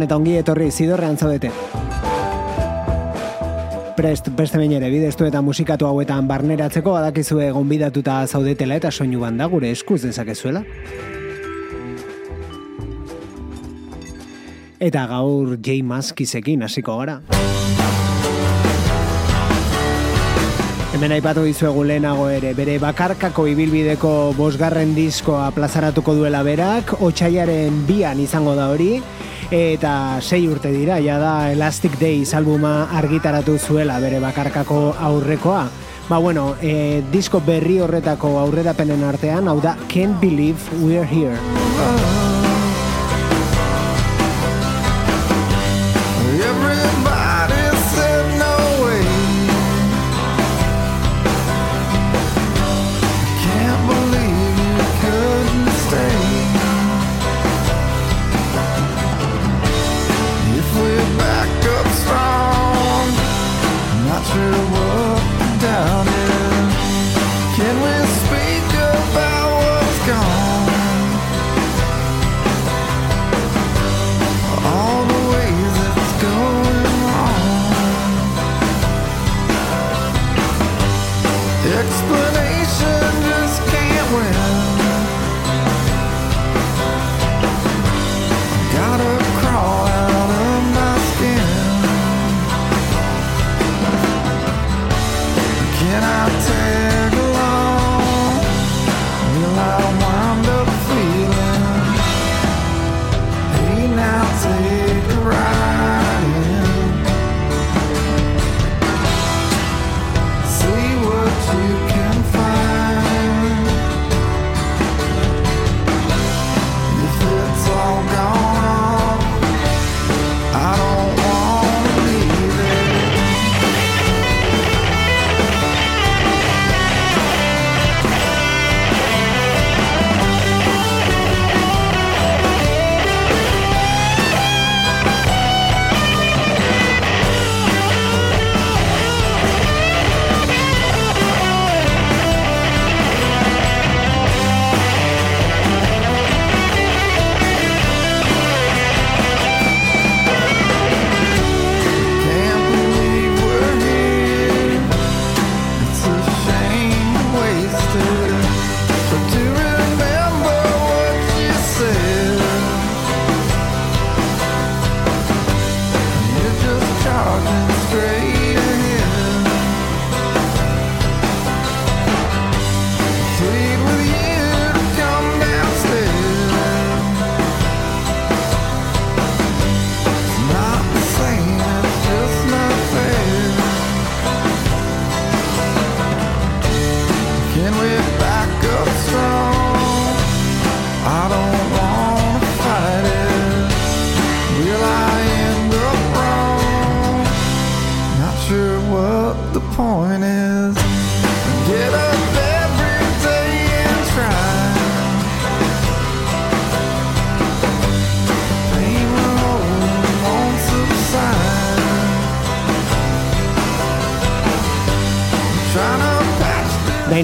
Gabon eta ongi etorri zidorrean zaudete. Prest, beste bain ere, bidestu eta musikatu hauetan barneratzeko badakizue gonbidatuta zaudetela eta soinu banda gure eskuz dezakezuela. Eta gaur J. Maskizekin hasiko gara. Hemen aipatu dizuegu lehenago ere, bere bakarkako ibilbideko bosgarren diskoa plazaratuko duela berak, otxaiaren bian izango da hori, eta sei urte dira, ja da Elastic Days albuma argitaratu zuela bere bakarkako aurrekoa. Ba bueno, e, disko berri horretako aurrerapenen artean, hau da Can't Believe We're Here.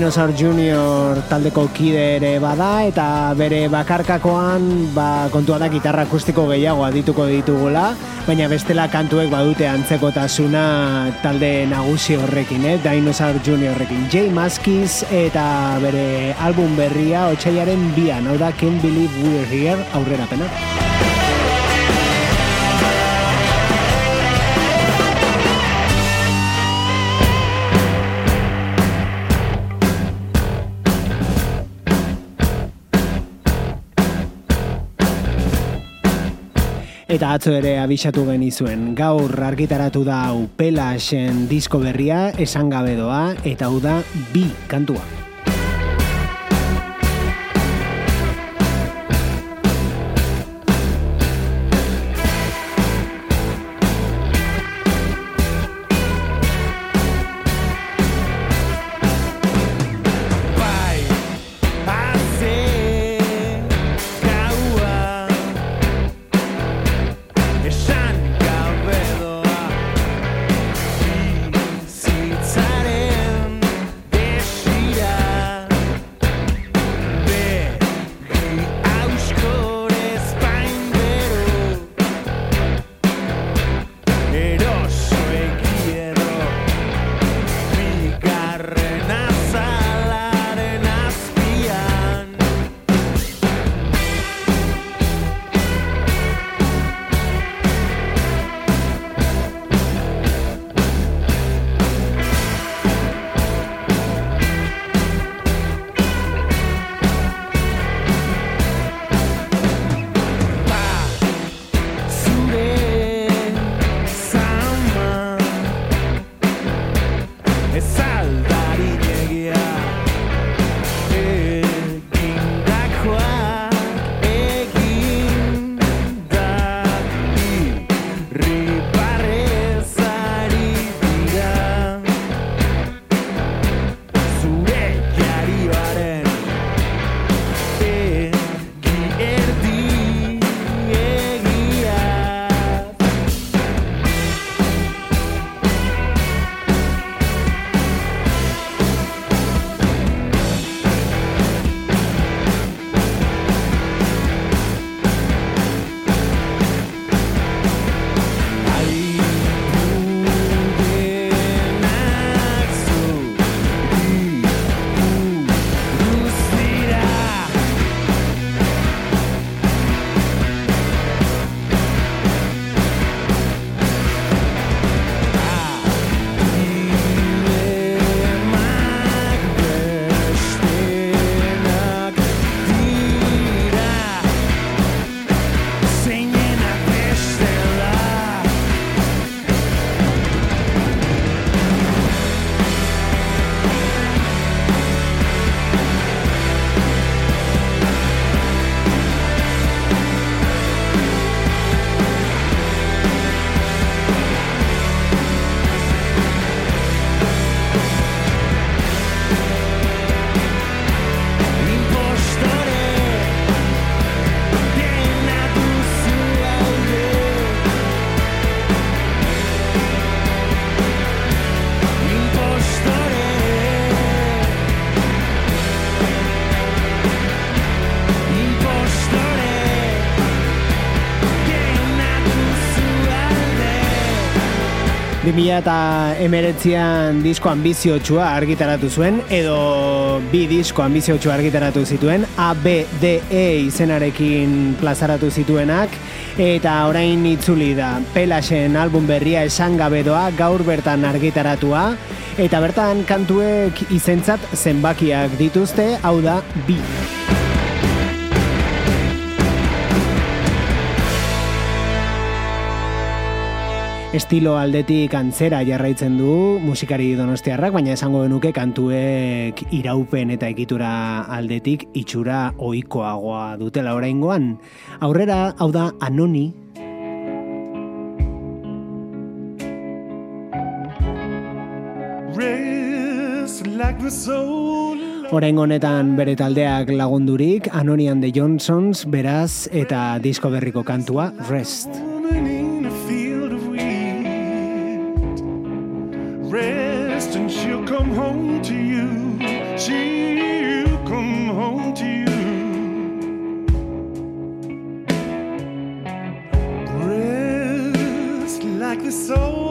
Dinosaur Junior taldeko kide ere bada eta bere bakarkakoan ba, kontua da gitarra akustiko gehiago adituko ditugula, baina bestela kantuek badute antzekotasuna talde nagusi horrekin, eh? Dinosaur Junior horrekin. Jay Maskiz eta bere album berria otxaiaren bian, hau da Can't Believe We're Here aurrera pena. Eta atzo ere abisatu genizuen, gaur argitaratu da hau pelasen disko berria, esan gabe doa, eta hau da bi kantua. Mila eta emeretzian disko ambiziotsua argitaratu zuen, edo bi disko ambiziotsua argitaratu zituen, A, B, D, E izenarekin plazaratu zituenak, eta orain itzuli da, Pelasen album berria esan gabedoa gaur bertan argitaratua, eta bertan kantuek izentzat zenbakiak dituzte, hau da, bi. Estilo aldetik antzera jarraitzen du musikari donostiarrak, baina esango genuke kantuek iraupen eta ekitura aldetik itxura ohikoagoa dutela oraingoan. Aurrera, hau da Anoni. Orain honetan bere taldeak lagundurik, Anonian de Johnsons, beraz, eta disko berriko kantua, Rest. so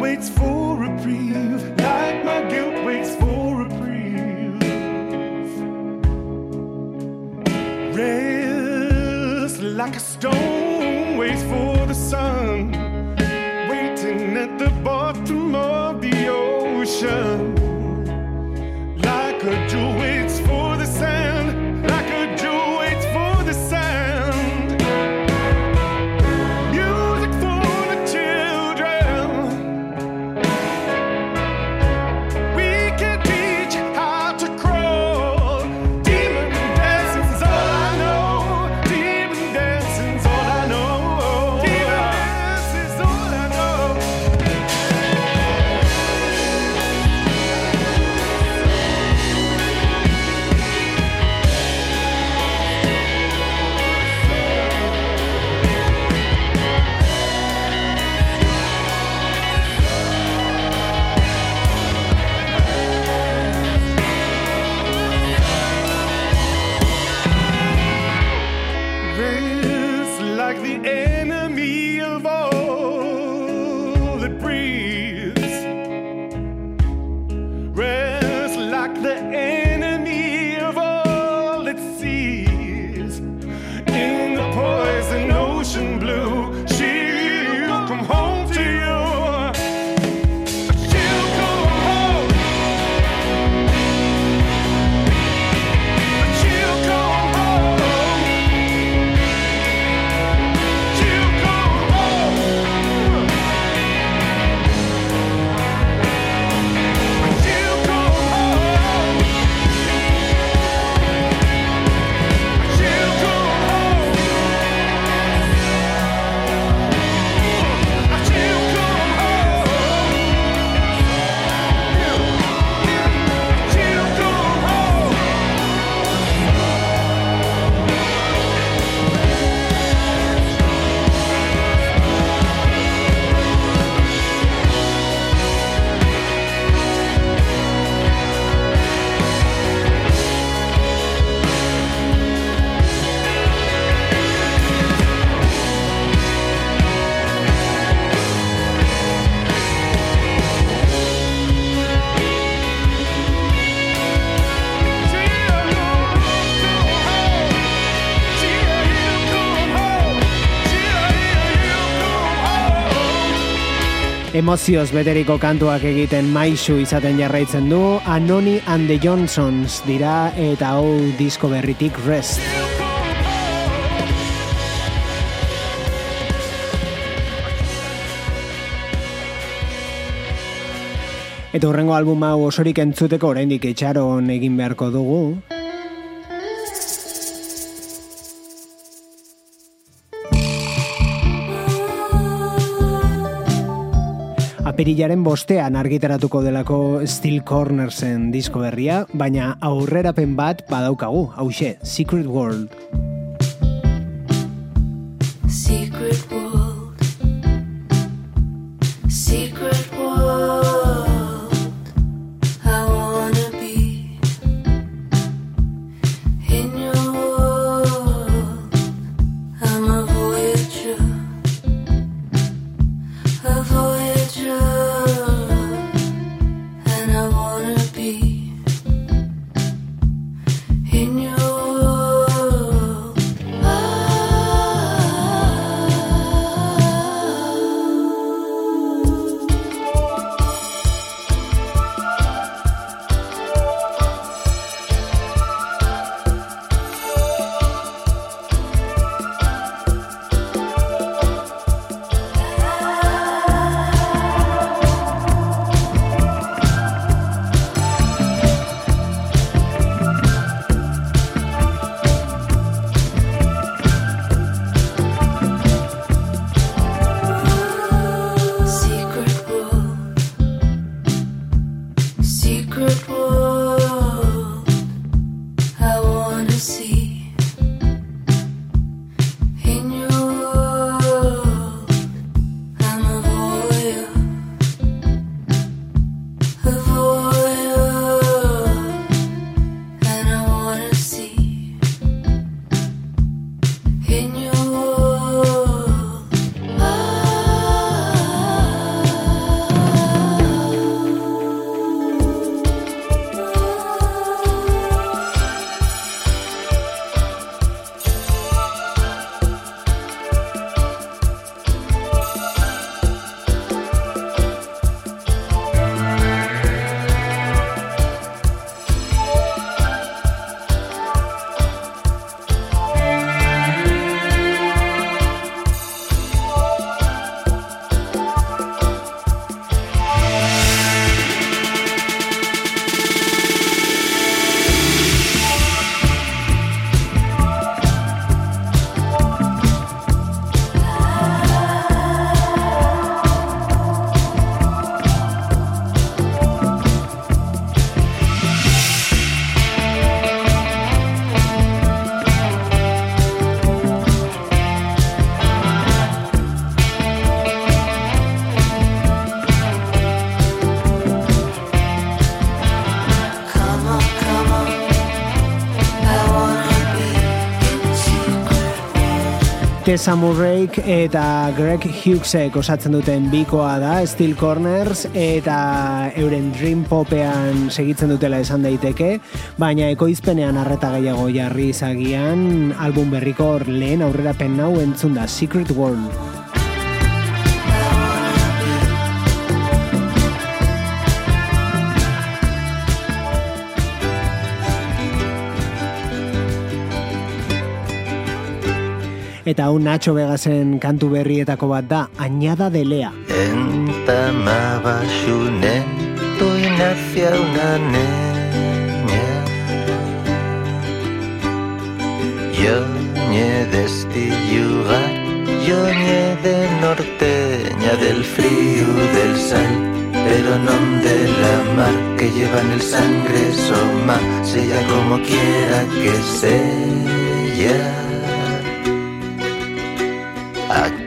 waits for reprieve, like my guilt waits for reprieve. Rest like a stone waits for the sun, Emozioz beteriko kantuak egiten maisu izaten jarraitzen du Anoni and the Johnsons dira eta hau disko berritik Rest. Eta hurrengo album hau osorik entzuteko oraindik etxaron egin beharko dugu. Apirilaren bostean argitaratuko delako Steel Cornersen disko berria, baina aurrerapen bat badaukagu, hause, Secret World. Tessa Murrayk eta Greg Hughesek osatzen duten bikoa da Steel Corners eta euren Dream Popean segitzen dutela esan daiteke, baina ekoizpenean arreta gehiago jarri izagian album berriko lehen aurrera pen nau entzun da Secret World. Eta hau Nacho Vegasen kantu berrietako bat da, Añada de Lea. Entamaba xunento y nacia una niña Yo ñe de este yo ñe de norteña Del frío del sal, pero no de la mar Que llevan el sangre soma, sea como quiera que sea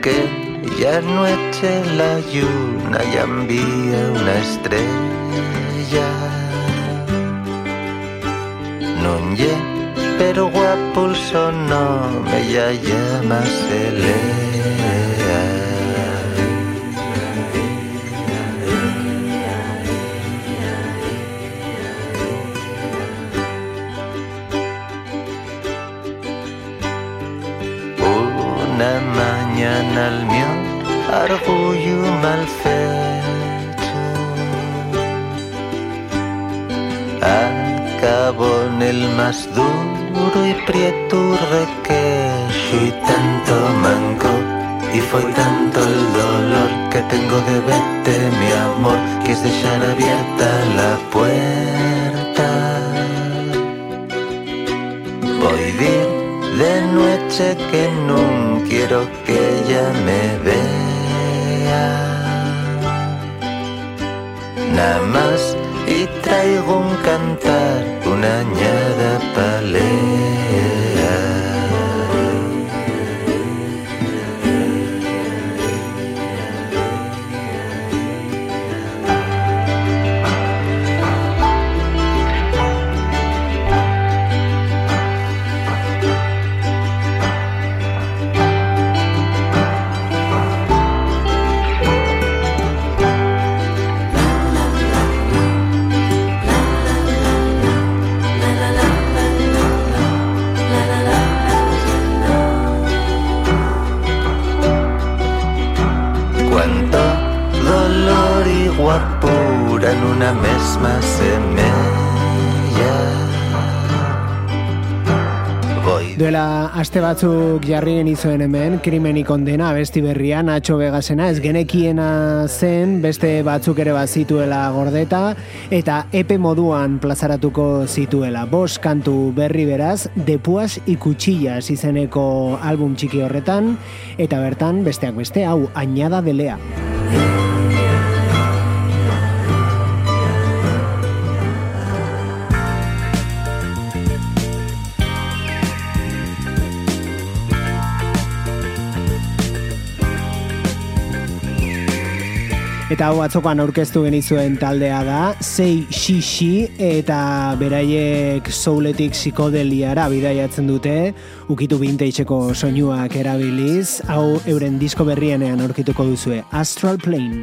que ya no eche la lluna y envía una estrella. Non ye, pero guapo el sonome ya llama al mio orgullo mal fecho acabó en el más duro y prieto requejo y tanto manco y fue tanto el dolor que tengo de verte mi amor que es dejar abierta la puerta. Voy bien de noche que no quiero que ella me vea. Nada más y traigo un cantar, una añada palea. Duela aste batzuk jarri genizuen hemen, krimeni kondena, besti berria, Nacho Vegasena, ez genekiena zen, beste batzuk ere bat zituela gordeta, eta epe moduan plazaratuko zituela. Bos kantu berri beraz, depuaz ikutsillas izeneko album txiki horretan, eta bertan, besteak beste, hau, añada delea. Eta hau atzokoan aurkeztu genizuen taldea da, Sei Shishi eta beraiek souletik psikodeliara bidaiatzen dute, ukitu binteitxeko soinuak erabiliz, hau euren disko berrienean aurkituko duzue, Astral Plane.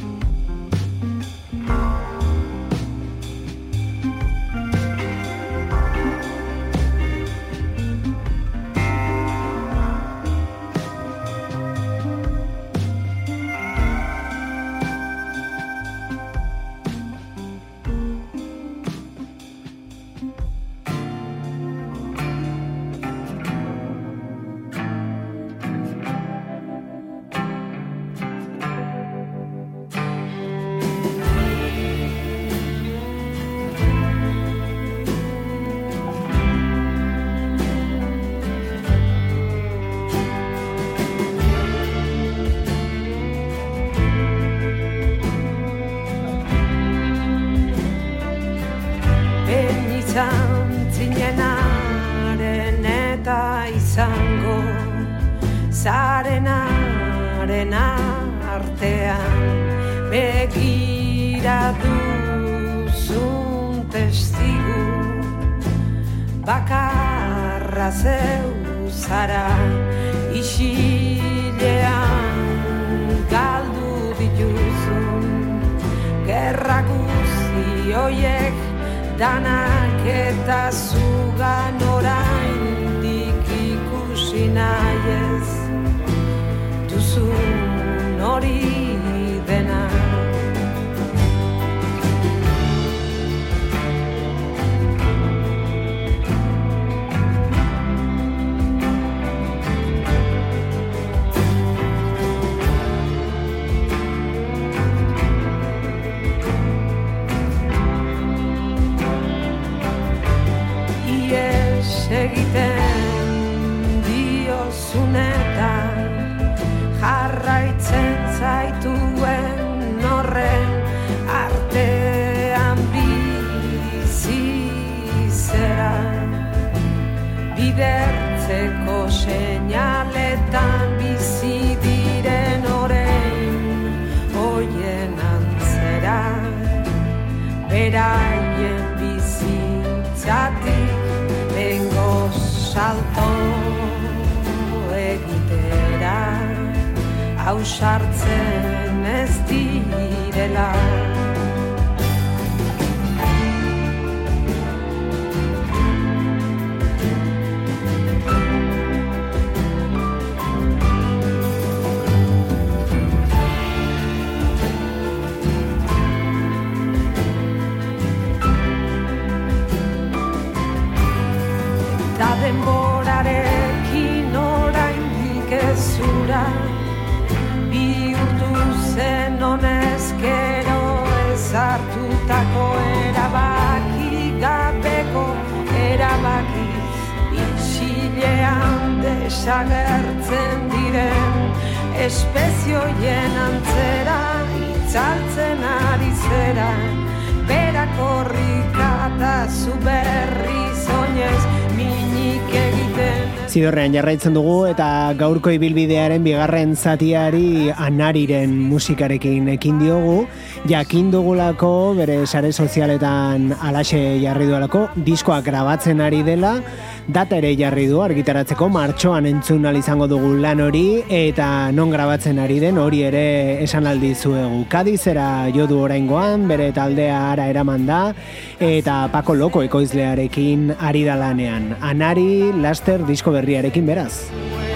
Seinaletan bizi diren orain hoien antzera beraien bizitzatik bengo salto egitera hausartzen desagertzen diren espezioien antzera itzaltzen ari zera. Berak horrika eta zu berri zoinez minik egiten. Zidorrean jarraitzen dugu eta gaurko ibilbidearen bigarren zatiari anariren musikarekin ekin diogu. Jakin dugulako bere sare sozialetan alaxe jarri duelako, diskoak grabatzen ari dela, data ere jarri du argitaratzeko martxoan entzun izango dugu lan hori eta non grabatzen ari den hori ere esan aldi zuegu. Kadizera jo du oraingoan, bere taldea ara eraman da eta Pako Loko ekoizlearekin ari da lanean. Anari laster disko berriarekin beraz.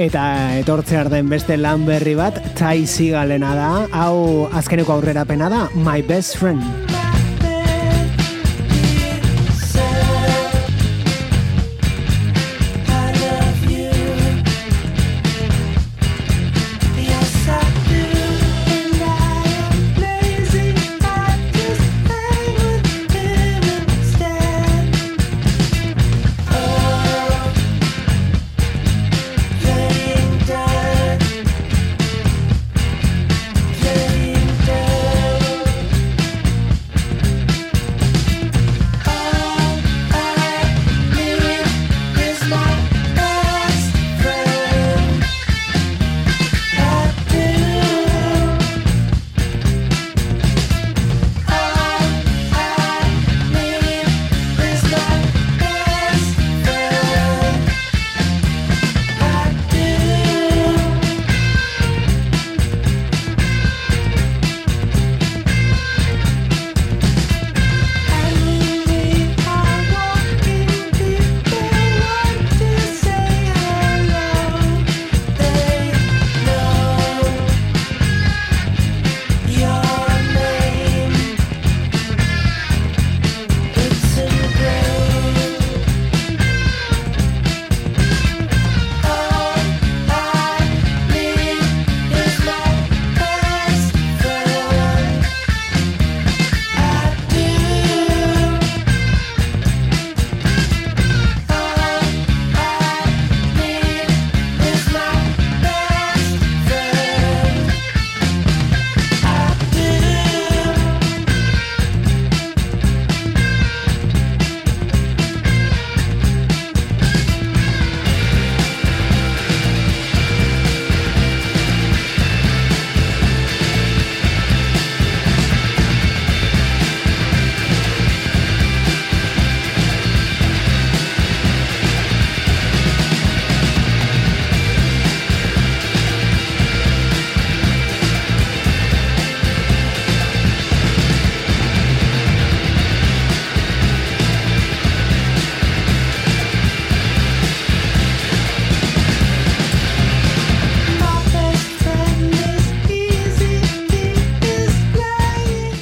Eta etortzear den beste lan berri bat, Tai Sigalena da, hau azkeneko aurrerapena da, My Best Friend.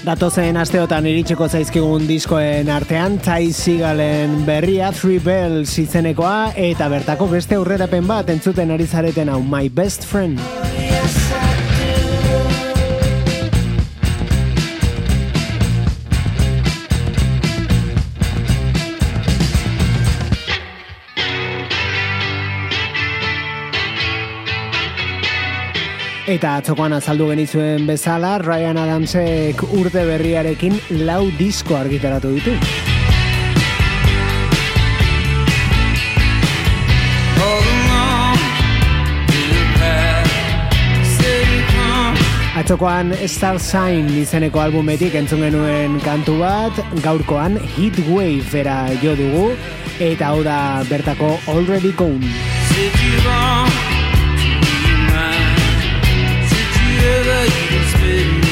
Datozen asteotan iritsiko zaizkigun diskoen artean, Ty Seagalen berria, Three Bells izenekoa, eta bertako beste aurrerapen bat entzuten ari zareten hau, My Best Friend. Eta atzokoan azaldu genizuen bezala, Ryan Adamsek urte berriarekin lau disko argitaratu ditu. Atzokoan Star Sign izeneko albumetik entzun genuen kantu bat, gaurkoan Heat Wave era jo dugu, eta hau da bertako Already Gone. you can spit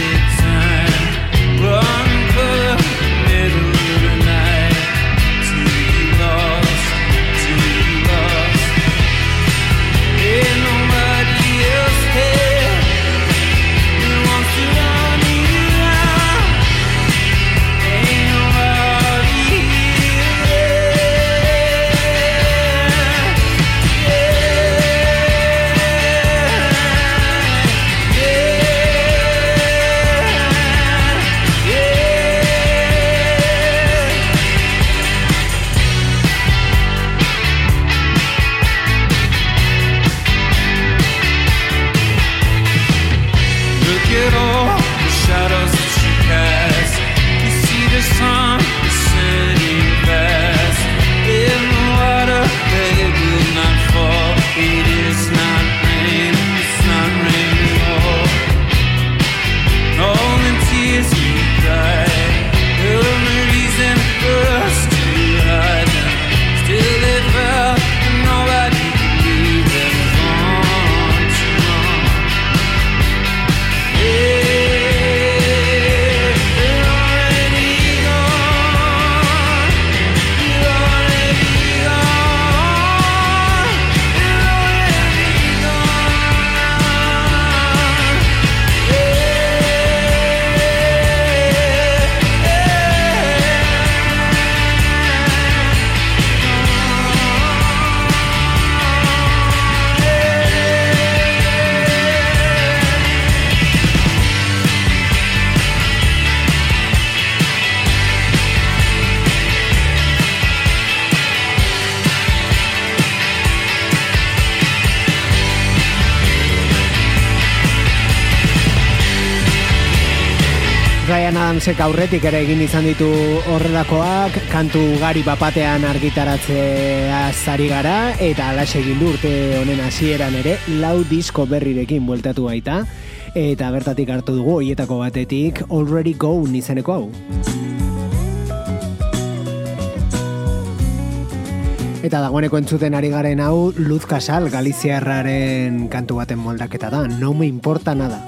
aurretik ere egin izan ditu horrelakoak, kantu gari bapatean argitaratzea zari gara, eta alaxe egin urte honen hasieran ere, lau disko berrirekin bueltatu baita, eta bertatik hartu dugu hoietako batetik Already Gone izeneko hau. Eta dagoeneko entzuten ari garen hau Luz Casal, Galiziarraren kantu baten moldaketa da, no me importa nada.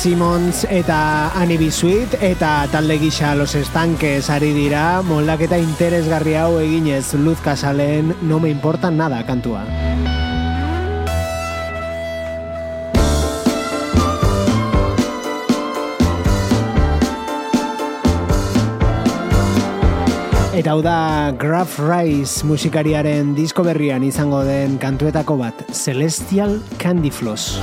Simmons eta Annie B. Sweet eta talde gisa Los Estanques ari dira moldaketa interesgarri hau eginez Luz Casalen No me importa nada kantua. Eta hau da Graf Rice musikariaren disko berrian izango den kantuetako bat, Celestial Candy Floss.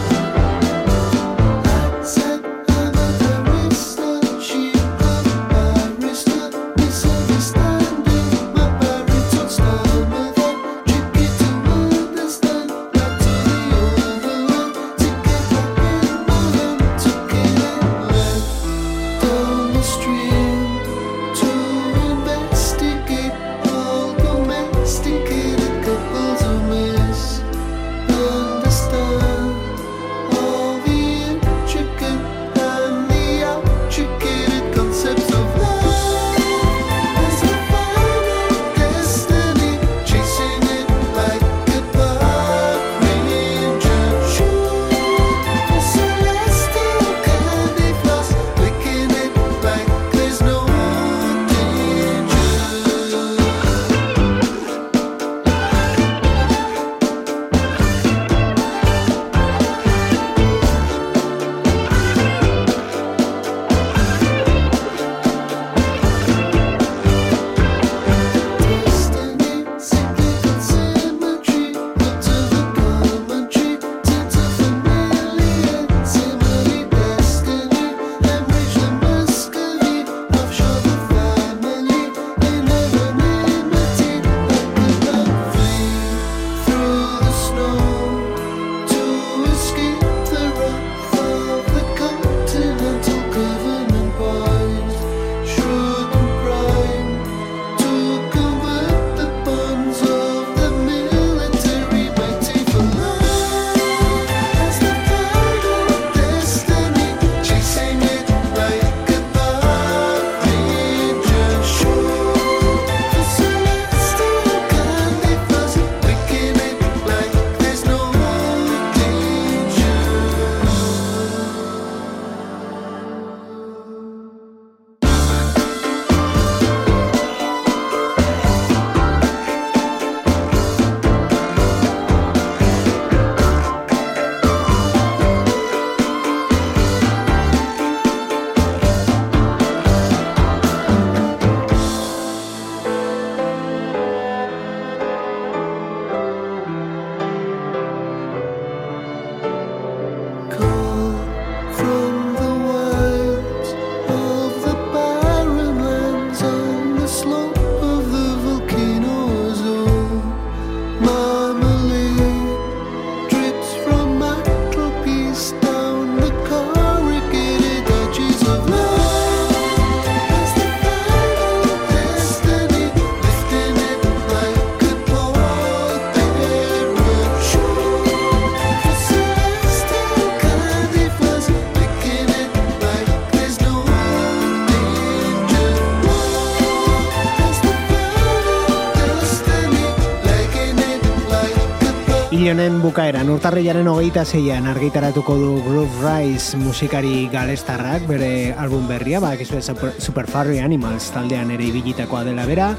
Honen bukaeran urtarrilaren hogeita zeian argitaratuko du Groove Rise musikari galestarrak bere album berria, ba, Super, Furry Animals taldean ere ibilitakoa dela bera,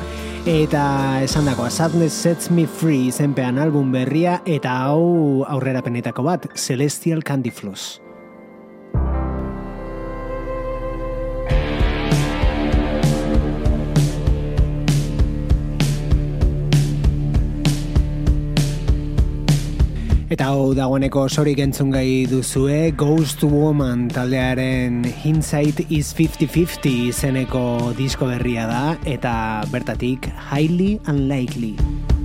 eta esan dagoa Sadness Sets Me Free zenpean album berria, eta hau aurrera penetako bat, Celestial Candy Floss. Eta hau dagoeneko sorik entzun gai duzue Ghost Woman taldearen Hindsight is 50-50 izeneko disko berria da eta bertatik Highly Unlikely.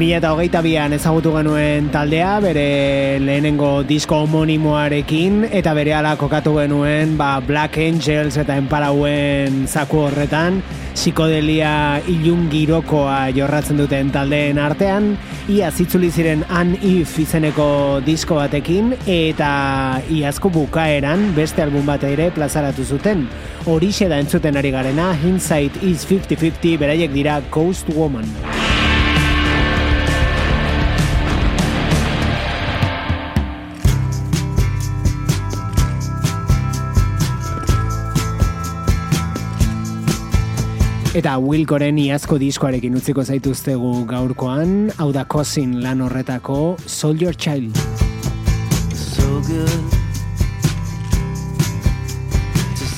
2008an ezagutu genuen taldea, bere lehenengo disko homonimoarekin, eta bere ala kokatu genuen ba, Black Angels eta Emparauen zaku horretan, psikodelia ilun girokoa jorratzen duten taldeen artean, ia zitzuli ziren An If izeneko disko batekin, eta iazko bukaeran beste album bat ere plazaratu zuten. Horixe da entzuten ari garena, Hindsight is 50-50, beraiek dira Ghost Woman. Eta Wilkoren iazko diskoarekin utziko zaituztegu gaurkoan, hau da Cousin lan horretako Soldier Child. So good.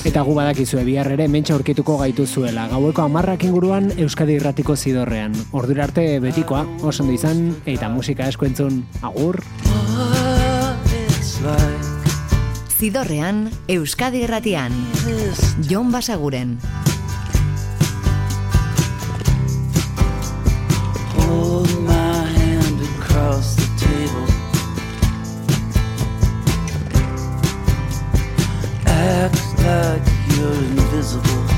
Eta gu badakizue bihar ere mentxa aurkituko gaitu zuela. Gaueko amarrak inguruan Euskadi irratiko zidorrean. Ordura arte betikoa, oso ondo izan, eta musika asko entzun. Agur! Zidorrean, Euskadi irratian. Jon Basaguren. Like you're invisible,